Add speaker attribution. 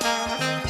Speaker 1: Música